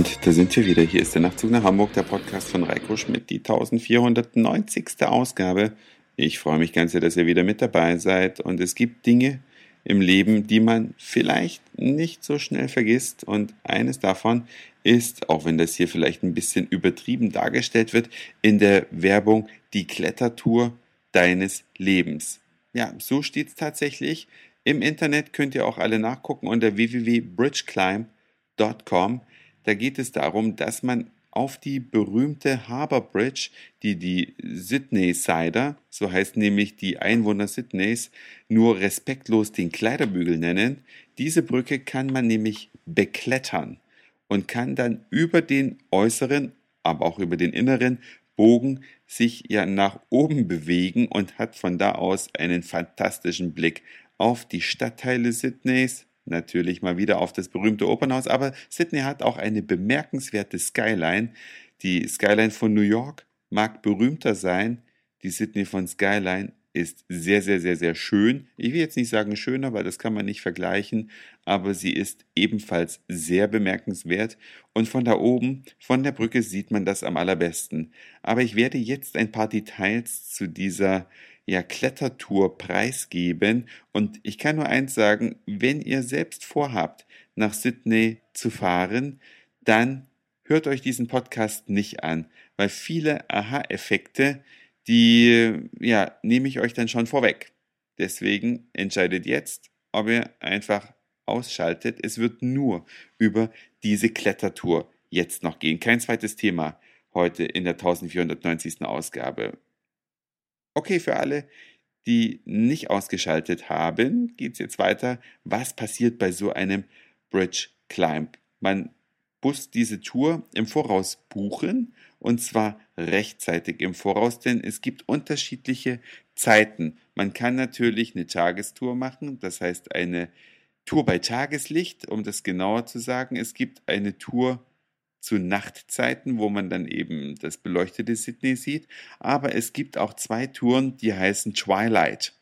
Und da sind wir wieder. Hier ist der Nachtzug nach Hamburg, der Podcast von Reiko Schmidt, die 1490. Ausgabe. Ich freue mich ganz sehr, dass ihr wieder mit dabei seid. Und es gibt Dinge im Leben, die man vielleicht nicht so schnell vergisst. Und eines davon ist, auch wenn das hier vielleicht ein bisschen übertrieben dargestellt wird, in der Werbung die Klettertour deines Lebens. Ja, so steht es tatsächlich. Im Internet könnt ihr auch alle nachgucken unter www.bridgeclimb.com. Da geht es darum, dass man auf die berühmte Harbour Bridge, die die Sydney Sider, so heißt nämlich die Einwohner Sydneys, nur respektlos den Kleiderbügel nennen. Diese Brücke kann man nämlich beklettern und kann dann über den äußeren, aber auch über den inneren Bogen sich ja nach oben bewegen und hat von da aus einen fantastischen Blick auf die Stadtteile Sydneys, natürlich mal wieder auf das berühmte Opernhaus, aber Sydney hat auch eine bemerkenswerte Skyline. Die Skyline von New York mag berühmter sein, die Sydney von Skyline ist sehr, sehr, sehr, sehr schön. Ich will jetzt nicht sagen schöner, weil das kann man nicht vergleichen, aber sie ist ebenfalls sehr bemerkenswert und von da oben, von der Brücke sieht man das am allerbesten. Aber ich werde jetzt ein paar Details zu dieser ja, Klettertour preisgeben. Und ich kann nur eins sagen, wenn ihr selbst vorhabt, nach Sydney zu fahren, dann hört euch diesen Podcast nicht an, weil viele Aha-Effekte, die ja, nehme ich euch dann schon vorweg. Deswegen entscheidet jetzt, ob ihr einfach ausschaltet. Es wird nur über diese Klettertour jetzt noch gehen. Kein zweites Thema heute in der 1490. Ausgabe. Okay, für alle, die nicht ausgeschaltet haben, geht es jetzt weiter. Was passiert bei so einem Bridge Climb? Man muss diese Tour im Voraus buchen und zwar rechtzeitig im Voraus, denn es gibt unterschiedliche Zeiten. Man kann natürlich eine Tagestour machen, das heißt eine Tour bei Tageslicht, um das genauer zu sagen. Es gibt eine Tour zu Nachtzeiten, wo man dann eben das beleuchtete Sydney sieht. Aber es gibt auch zwei Touren, die heißen Twilight.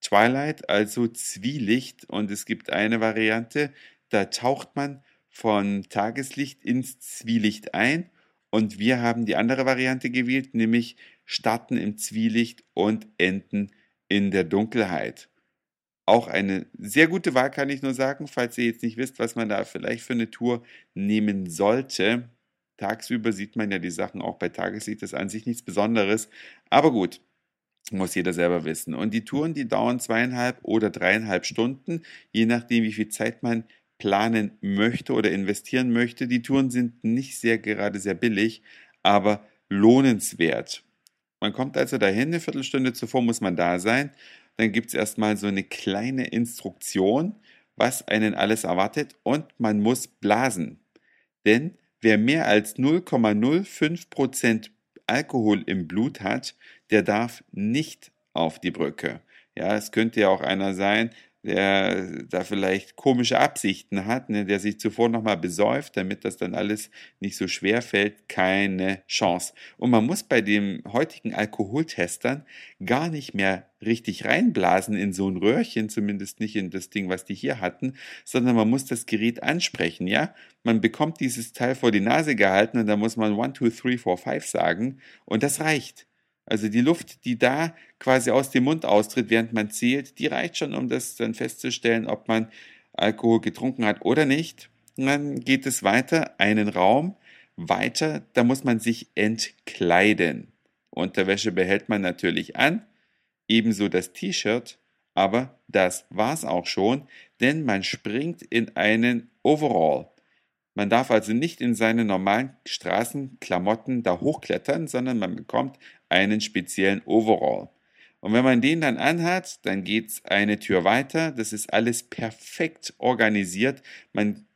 Twilight, also Zwielicht. Und es gibt eine Variante, da taucht man von Tageslicht ins Zwielicht ein. Und wir haben die andere Variante gewählt, nämlich starten im Zwielicht und enden in der Dunkelheit. Auch eine sehr gute Wahl, kann ich nur sagen, falls ihr jetzt nicht wisst, was man da vielleicht für eine Tour nehmen sollte. Tagsüber sieht man ja die Sachen auch bei Tageslicht, das ist an sich nichts Besonderes. Aber gut, muss jeder selber wissen. Und die Touren, die dauern zweieinhalb oder dreieinhalb Stunden, je nachdem, wie viel Zeit man planen möchte oder investieren möchte. Die Touren sind nicht sehr gerade sehr billig, aber lohnenswert. Man kommt also dahin, eine Viertelstunde zuvor muss man da sein dann gibt es erstmal so eine kleine Instruktion, was einen alles erwartet und man muss blasen. Denn wer mehr als 0,05% Alkohol im Blut hat, der darf nicht auf die Brücke. Ja, es könnte ja auch einer sein, der da vielleicht komische Absichten hat, ne, der sich zuvor nochmal besäuft, damit das dann alles nicht so schwer fällt, keine Chance. Und man muss bei den heutigen Alkoholtestern gar nicht mehr richtig reinblasen in so ein Röhrchen, zumindest nicht in das Ding, was die hier hatten, sondern man muss das Gerät ansprechen, ja? Man bekommt dieses Teil vor die Nase gehalten und da muss man 1, 2, 3, 4, 5 sagen und das reicht. Also die Luft, die da quasi aus dem Mund austritt, während man zählt, die reicht schon, um das dann festzustellen, ob man Alkohol getrunken hat oder nicht. Und dann geht es weiter, einen Raum weiter, da muss man sich entkleiden. Unterwäsche behält man natürlich an, ebenso das T-Shirt, aber das war's auch schon, denn man springt in einen Overall. Man darf also nicht in seine normalen Straßenklamotten da hochklettern, sondern man bekommt einen speziellen Overall. Und wenn man den dann anhat, dann geht's eine Tür weiter. Das ist alles perfekt organisiert. Man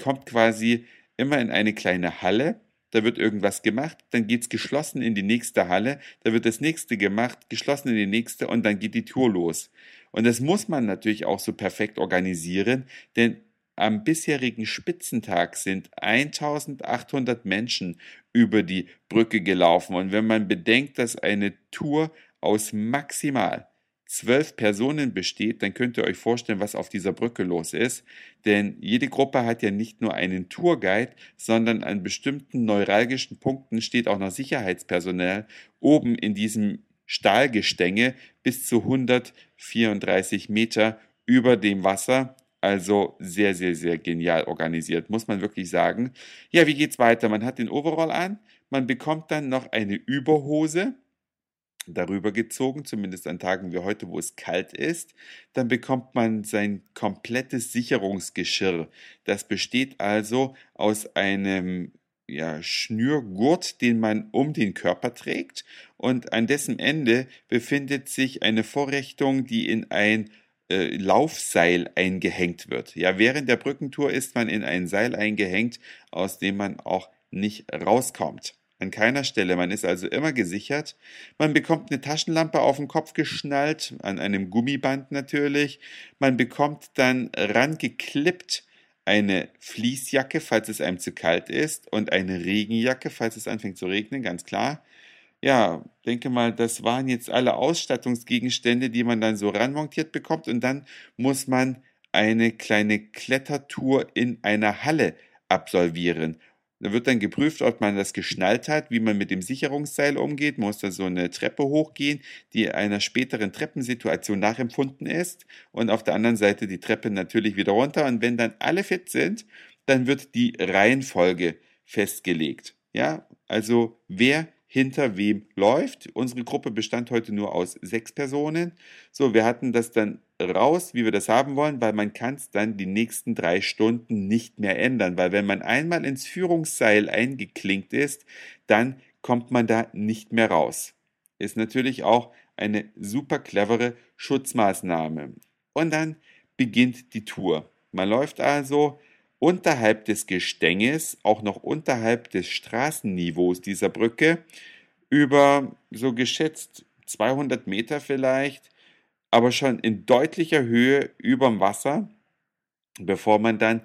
kommt quasi immer in eine kleine Halle. Da wird irgendwas gemacht, dann geht's geschlossen in die nächste Halle, da wird das nächste gemacht, geschlossen in die nächste und dann geht die Tour los. Und das muss man natürlich auch so perfekt organisieren, denn am bisherigen Spitzentag sind 1800 Menschen über die Brücke gelaufen. Und wenn man bedenkt, dass eine Tour aus maximal zwölf Personen besteht, dann könnt ihr euch vorstellen, was auf dieser Brücke los ist. Denn jede Gruppe hat ja nicht nur einen Tourguide, sondern an bestimmten neuralgischen Punkten steht auch noch Sicherheitspersonal oben in diesem Stahlgestänge bis zu 134 Meter über dem Wasser. Also sehr, sehr, sehr genial organisiert, muss man wirklich sagen. Ja, wie geht's weiter? Man hat den Overall an, man bekommt dann noch eine Überhose darüber gezogen, zumindest an Tagen wie heute, wo es kalt ist. Dann bekommt man sein komplettes Sicherungsgeschirr. Das besteht also aus einem ja, Schnürgurt, den man um den Körper trägt und an dessen Ende befindet sich eine Vorrichtung, die in ein äh, Laufseil eingehängt wird. Ja, während der Brückentour ist man in ein Seil eingehängt, aus dem man auch nicht rauskommt. An keiner Stelle. Man ist also immer gesichert. Man bekommt eine Taschenlampe auf den Kopf geschnallt, an einem Gummiband natürlich. Man bekommt dann rangeklippt eine Fließjacke, falls es einem zu kalt ist, und eine Regenjacke, falls es anfängt zu regnen, ganz klar. Ja, denke mal, das waren jetzt alle Ausstattungsgegenstände, die man dann so ranmontiert bekommt. Und dann muss man eine kleine Klettertour in einer Halle absolvieren. Da wird dann geprüft, ob man das geschnallt hat, wie man mit dem Sicherungsseil umgeht. Man muss da so eine Treppe hochgehen, die einer späteren Treppensituation nachempfunden ist. Und auf der anderen Seite die Treppe natürlich wieder runter. Und wenn dann alle fit sind, dann wird die Reihenfolge festgelegt. Ja, also wer hinter wem läuft. Unsere Gruppe bestand heute nur aus sechs Personen. So, wir hatten das dann raus, wie wir das haben wollen, weil man kann es dann die nächsten drei Stunden nicht mehr ändern, weil wenn man einmal ins Führungsseil eingeklinkt ist, dann kommt man da nicht mehr raus. Ist natürlich auch eine super clevere Schutzmaßnahme. Und dann beginnt die Tour. Man läuft also unterhalb des Gestänges, auch noch unterhalb des Straßenniveaus dieser Brücke, über so geschätzt 200 Meter vielleicht, aber schon in deutlicher Höhe überm Wasser, bevor man dann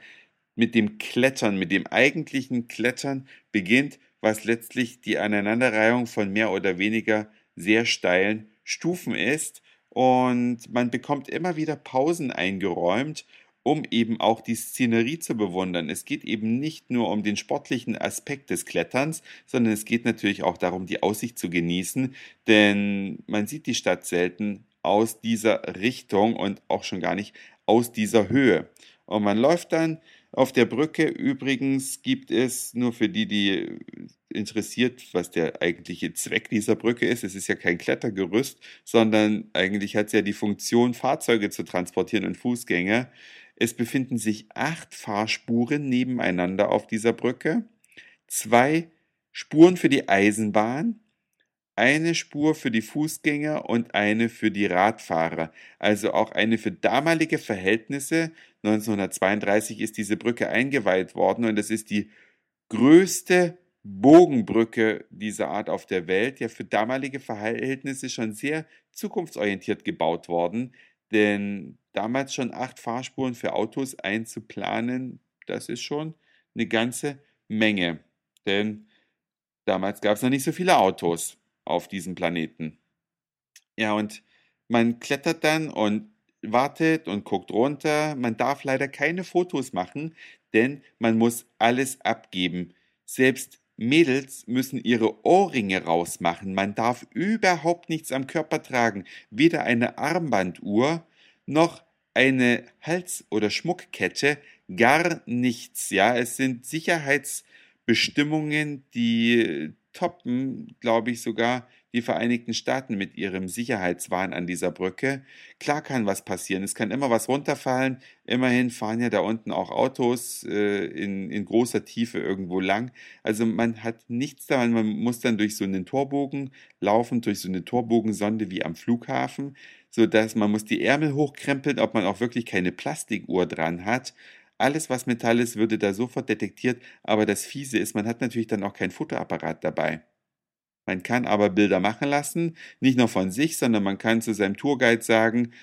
mit dem Klettern, mit dem eigentlichen Klettern beginnt, was letztlich die Aneinanderreihung von mehr oder weniger sehr steilen Stufen ist. Und man bekommt immer wieder Pausen eingeräumt, um eben auch die Szenerie zu bewundern. Es geht eben nicht nur um den sportlichen Aspekt des Kletterns, sondern es geht natürlich auch darum, die Aussicht zu genießen, denn man sieht die Stadt selten aus dieser Richtung und auch schon gar nicht aus dieser Höhe. Und man läuft dann auf der Brücke. Übrigens gibt es nur für die, die interessiert, was der eigentliche Zweck dieser Brücke ist. Es ist ja kein Klettergerüst, sondern eigentlich hat es ja die Funktion, Fahrzeuge zu transportieren und Fußgänger. Es befinden sich acht Fahrspuren nebeneinander auf dieser Brücke, zwei Spuren für die Eisenbahn, eine Spur für die Fußgänger und eine für die Radfahrer. Also auch eine für damalige Verhältnisse. 1932 ist diese Brücke eingeweiht worden und es ist die größte Bogenbrücke dieser Art auf der Welt, ja für damalige Verhältnisse schon sehr zukunftsorientiert gebaut worden. Denn damals schon acht Fahrspuren für Autos einzuplanen, das ist schon eine ganze Menge. Denn damals gab es noch nicht so viele Autos auf diesem Planeten. Ja, und man klettert dann und wartet und guckt runter. Man darf leider keine Fotos machen, denn man muss alles abgeben. Selbst Mädels müssen ihre Ohrringe rausmachen. Man darf überhaupt nichts am Körper tragen, weder eine Armbanduhr noch eine Hals- oder Schmuckkette, gar nichts. Ja, es sind Sicherheitsbestimmungen, die toppen, glaube ich, sogar die Vereinigten Staaten mit ihrem Sicherheitswahn an dieser Brücke. Klar kann was passieren, es kann immer was runterfallen. Immerhin fahren ja da unten auch Autos äh, in, in großer Tiefe irgendwo lang. Also man hat nichts daran, man muss dann durch so einen Torbogen laufen, durch so eine Torbogensonde wie am Flughafen, sodass man muss die Ärmel hochkrempeln, ob man auch wirklich keine Plastikuhr dran hat. Alles, was Metall ist, würde da sofort detektiert, aber das Fiese ist, man hat natürlich dann auch kein Fotoapparat dabei. Man kann aber Bilder machen lassen, nicht nur von sich, sondern man kann zu seinem Tourguide sagen,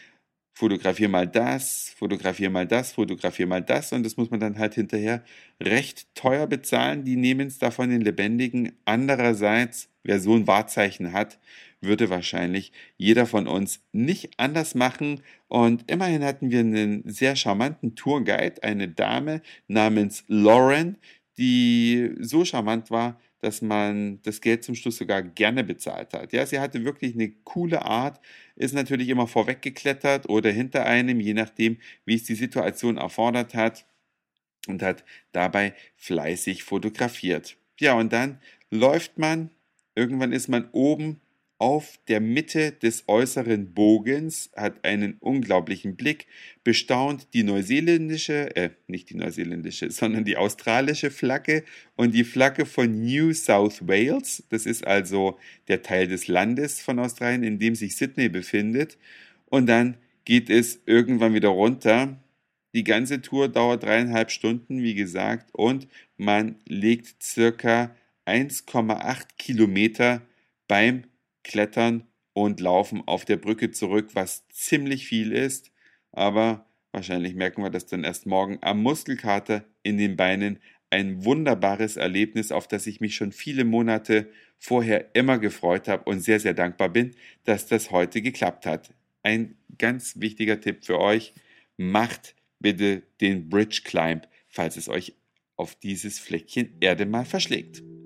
fotografier mal das, fotografier mal das, fotografier mal das und das muss man dann halt hinterher recht teuer bezahlen. Die nehmen es davon den Lebendigen. Andererseits, wer so ein Wahrzeichen hat, würde wahrscheinlich jeder von uns nicht anders machen. Und immerhin hatten wir einen sehr charmanten Tourguide, eine Dame namens Lauren, die so charmant war, dass man das Geld zum Schluss sogar gerne bezahlt hat. Ja, sie hatte wirklich eine coole Art, ist natürlich immer vorweggeklettert oder hinter einem, je nachdem, wie es die Situation erfordert hat und hat dabei fleißig fotografiert. Ja, und dann läuft man, irgendwann ist man oben auf der Mitte des äußeren Bogens, hat einen unglaublichen Blick, bestaunt die neuseeländische, äh, nicht die neuseeländische, sondern die australische Flagge und die Flagge von New South Wales. Das ist also der Teil des Landes von Australien, in dem sich Sydney befindet. Und dann geht es irgendwann wieder runter. Die ganze Tour dauert dreieinhalb Stunden, wie gesagt, und man legt circa 1,8 Kilometer beim Klettern und Laufen auf der Brücke zurück, was ziemlich viel ist, aber wahrscheinlich merken wir das dann erst morgen am Muskelkater in den Beinen. Ein wunderbares Erlebnis, auf das ich mich schon viele Monate vorher immer gefreut habe und sehr, sehr dankbar bin, dass das heute geklappt hat. Ein ganz wichtiger Tipp für euch, macht bitte den Bridge Climb, falls es euch auf dieses Fleckchen Erde mal verschlägt.